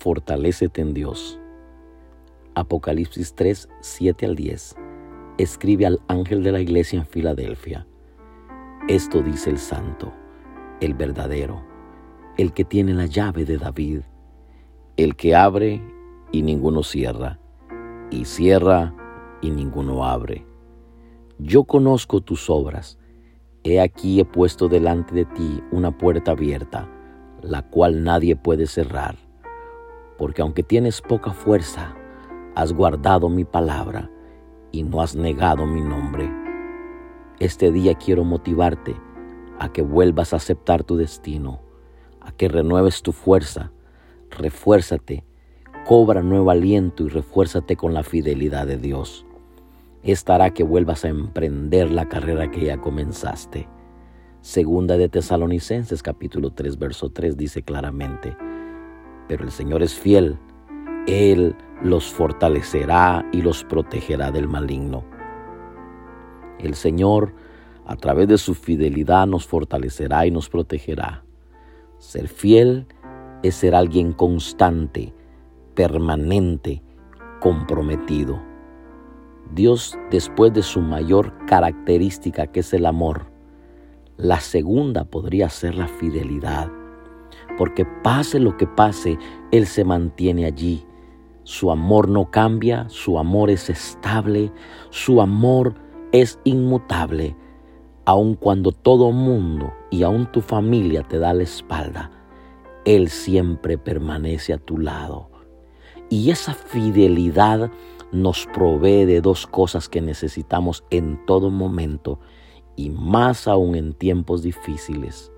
fortalécete en Dios. Apocalipsis 3, 7 al 10. Escribe al ángel de la iglesia en Filadelfia. Esto dice el santo, el verdadero, el que tiene la llave de David, el que abre y ninguno cierra, y cierra y ninguno abre. Yo conozco tus obras. He aquí he puesto delante de ti una puerta abierta, la cual nadie puede cerrar porque aunque tienes poca fuerza, has guardado mi palabra y no has negado mi nombre. Este día quiero motivarte a que vuelvas a aceptar tu destino, a que renueves tu fuerza, refuérzate, cobra nuevo aliento y refuérzate con la fidelidad de Dios. Esta hará que vuelvas a emprender la carrera que ya comenzaste. Segunda de Tesalonicenses capítulo 3 verso 3 dice claramente, pero el Señor es fiel. Él los fortalecerá y los protegerá del maligno. El Señor, a través de su fidelidad, nos fortalecerá y nos protegerá. Ser fiel es ser alguien constante, permanente, comprometido. Dios, después de su mayor característica, que es el amor, la segunda podría ser la fidelidad porque pase lo que pase, Él se mantiene allí. Su amor no cambia, su amor es estable, su amor es inmutable, aun cuando todo mundo y aun tu familia te da la espalda, Él siempre permanece a tu lado. Y esa fidelidad nos provee de dos cosas que necesitamos en todo momento y más aún en tiempos difíciles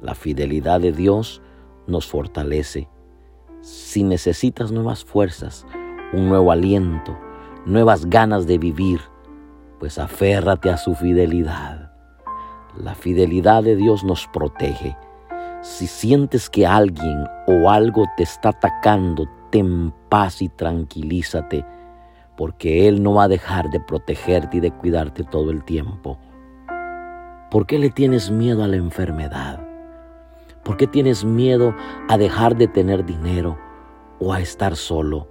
la fidelidad de Dios nos fortalece. Si necesitas nuevas fuerzas, un nuevo aliento, nuevas ganas de vivir, pues aférrate a su fidelidad. La fidelidad de Dios nos protege. Si sientes que alguien o algo te está atacando, ten paz y tranquilízate, porque Él no va a dejar de protegerte y de cuidarte todo el tiempo. ¿Por qué le tienes miedo a la enfermedad? ¿Por qué tienes miedo a dejar de tener dinero o a estar solo?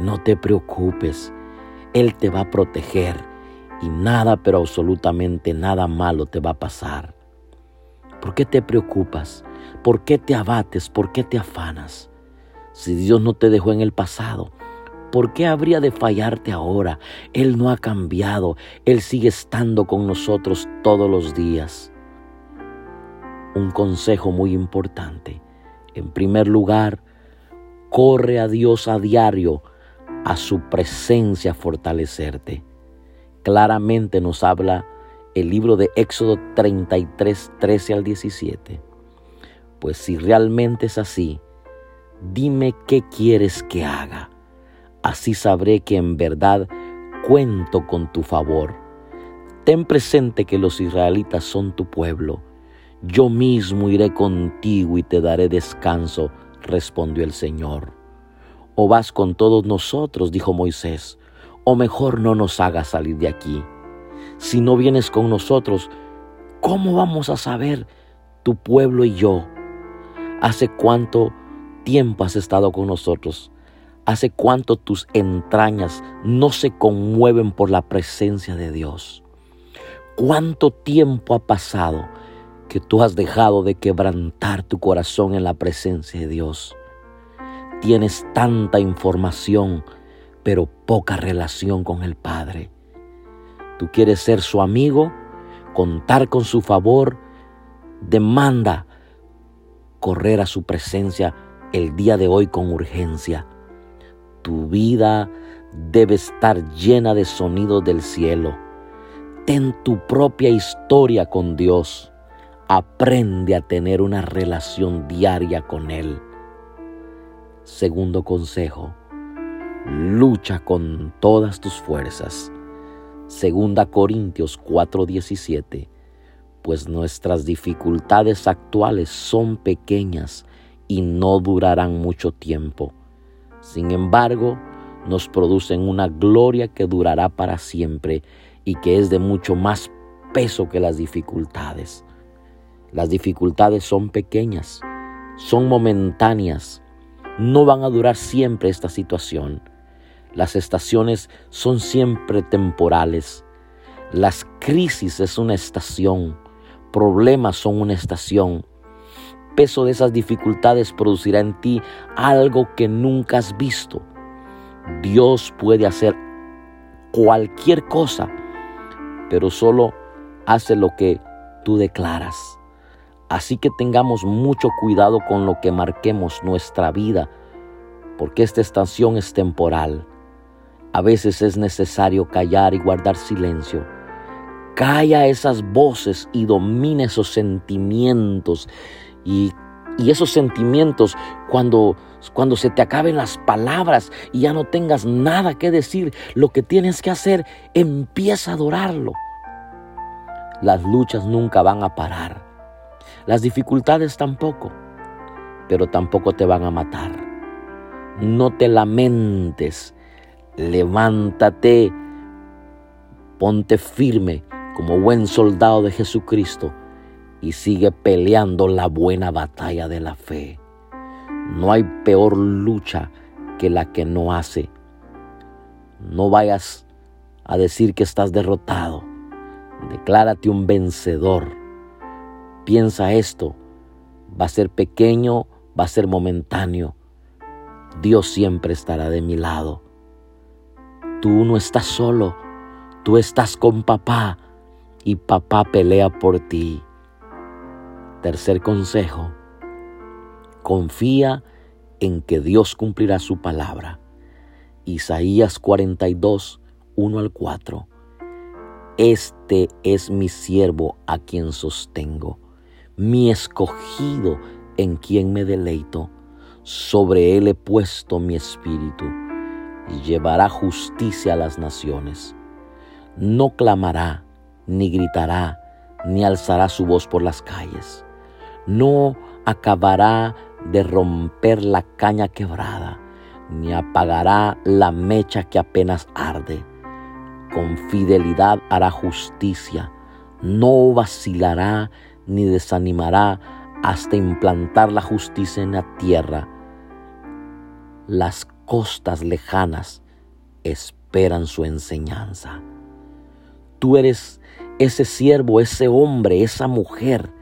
No te preocupes, Él te va a proteger y nada, pero absolutamente nada malo te va a pasar. ¿Por qué te preocupas? ¿Por qué te abates? ¿Por qué te afanas? Si Dios no te dejó en el pasado, ¿por qué habría de fallarte ahora? Él no ha cambiado, Él sigue estando con nosotros todos los días un consejo muy importante. En primer lugar, corre a Dios a diario, a su presencia fortalecerte. Claramente nos habla el libro de Éxodo 33, 13 al 17. Pues si realmente es así, dime qué quieres que haga. Así sabré que en verdad cuento con tu favor. Ten presente que los israelitas son tu pueblo yo mismo iré contigo y te daré descanso, respondió el Señor. O vas con todos nosotros, dijo Moisés, o mejor no nos hagas salir de aquí. Si no vienes con nosotros, ¿cómo vamos a saber tu pueblo y yo? ¿Hace cuánto tiempo has estado con nosotros? ¿Hace cuánto tus entrañas no se conmueven por la presencia de Dios? ¿Cuánto tiempo ha pasado que tú has dejado de quebrantar tu corazón en la presencia de Dios. Tienes tanta información, pero poca relación con el Padre. Tú quieres ser su amigo, contar con su favor, demanda correr a su presencia el día de hoy con urgencia. Tu vida debe estar llena de sonidos del cielo. Ten tu propia historia con Dios. Aprende a tener una relación diaria con Él. Segundo consejo, lucha con todas tus fuerzas. Segunda Corintios 4:17, pues nuestras dificultades actuales son pequeñas y no durarán mucho tiempo. Sin embargo, nos producen una gloria que durará para siempre y que es de mucho más peso que las dificultades. Las dificultades son pequeñas, son momentáneas, no van a durar siempre esta situación. Las estaciones son siempre temporales. Las crisis es una estación. Problemas son una estación. Peso de esas dificultades producirá en ti algo que nunca has visto. Dios puede hacer cualquier cosa, pero solo hace lo que tú declaras. Así que tengamos mucho cuidado con lo que marquemos nuestra vida, porque esta estación es temporal. A veces es necesario callar y guardar silencio. Calla esas voces y domina esos sentimientos. Y, esos sentimientos, cuando, cuando se te acaben las palabras y ya no tengas nada que decir, lo que tienes que hacer, empieza a adorarlo. Las luchas nunca van a parar las dificultades tampoco, pero tampoco te van a matar. No te lamentes, levántate, ponte firme como buen soldado de Jesucristo y sigue peleando la buena batalla de la fe. No hay peor lucha que la que no hace. No vayas a decir que estás derrotado. Declárate un vencedor Piensa esto, va a ser pequeño, va a ser momentáneo. Dios siempre estará de mi lado. Tú no estás solo, tú estás con papá y papá pelea por ti. Tercer consejo, confía en que Dios cumplirá su palabra. Isaías 42, 1 al 4. Este es mi siervo a quien sostengo mi escogido en quien me deleito. Sobre él he puesto mi espíritu y llevará justicia a las naciones. No clamará, ni gritará, ni alzará su voz por las calles. No acabará de romper la caña quebrada, ni apagará la mecha que apenas arde. Con fidelidad hará justicia, no vacilará ni desanimará hasta implantar la justicia en la tierra. Las costas lejanas esperan su enseñanza. Tú eres ese siervo, ese hombre, esa mujer.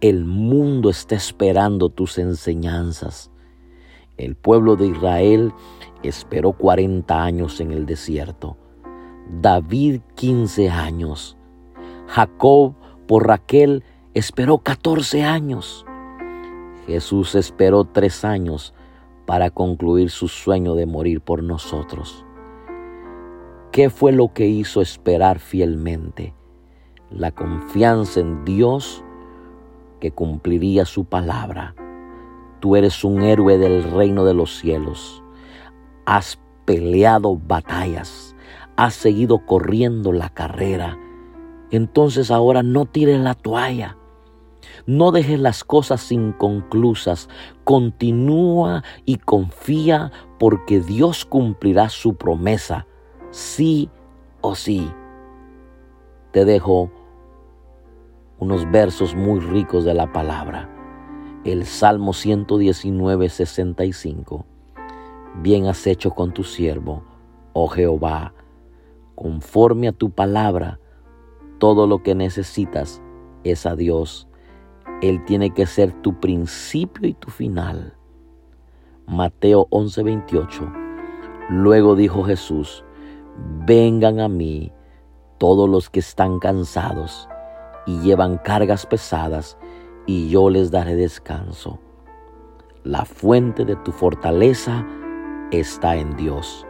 El mundo está esperando tus enseñanzas. El pueblo de Israel esperó 40 años en el desierto. David 15 años. Jacob por Raquel esperó 14 años. Jesús esperó tres años para concluir su sueño de morir por nosotros. ¿Qué fue lo que hizo esperar fielmente? La confianza en Dios que cumpliría su palabra. Tú eres un héroe del reino de los cielos. Has peleado batallas. Has seguido corriendo la carrera. Entonces ahora no tires la toalla. No dejes las cosas inconclusas. Continúa y confía porque Dios cumplirá su promesa, sí o sí. Te dejo unos versos muy ricos de la palabra. El Salmo 119, 65. Bien has hecho con tu siervo, oh Jehová, conforme a tu palabra, todo lo que necesitas es a Dios él tiene que ser tu principio y tu final. Mateo 11:28. Luego dijo Jesús, vengan a mí todos los que están cansados y llevan cargas pesadas, y yo les daré descanso. La fuente de tu fortaleza está en Dios.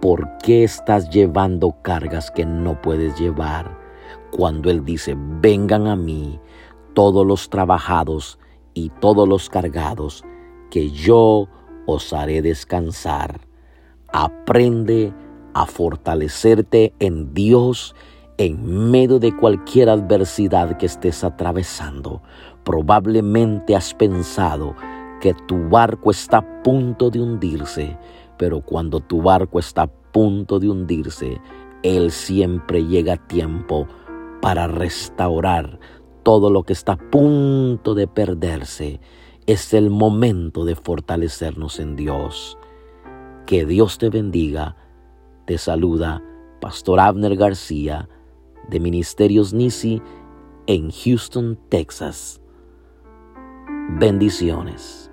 ¿Por qué estás llevando cargas que no puedes llevar? Cuando Él dice, vengan a mí todos los trabajados y todos los cargados, que yo os haré descansar. Aprende a fortalecerte en Dios en medio de cualquier adversidad que estés atravesando. Probablemente has pensado que tu barco está a punto de hundirse, pero cuando tu barco está a punto de hundirse, Él siempre llega a tiempo para restaurar todo lo que está a punto de perderse, es el momento de fortalecernos en Dios. Que Dios te bendiga. Te saluda Pastor Abner García de Ministerios Nisi en Houston, Texas. Bendiciones.